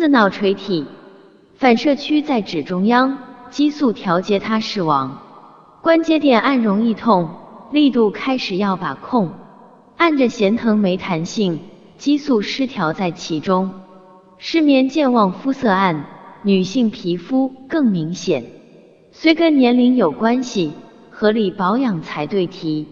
四脑垂体，反射区在指中央，激素调节它视网。关节点按容易痛，力度开始要把控，按着弦疼没弹性，激素失调在其中。失眠健忘肤色暗，女性皮肤更明显，虽跟年龄有关系，合理保养才对题。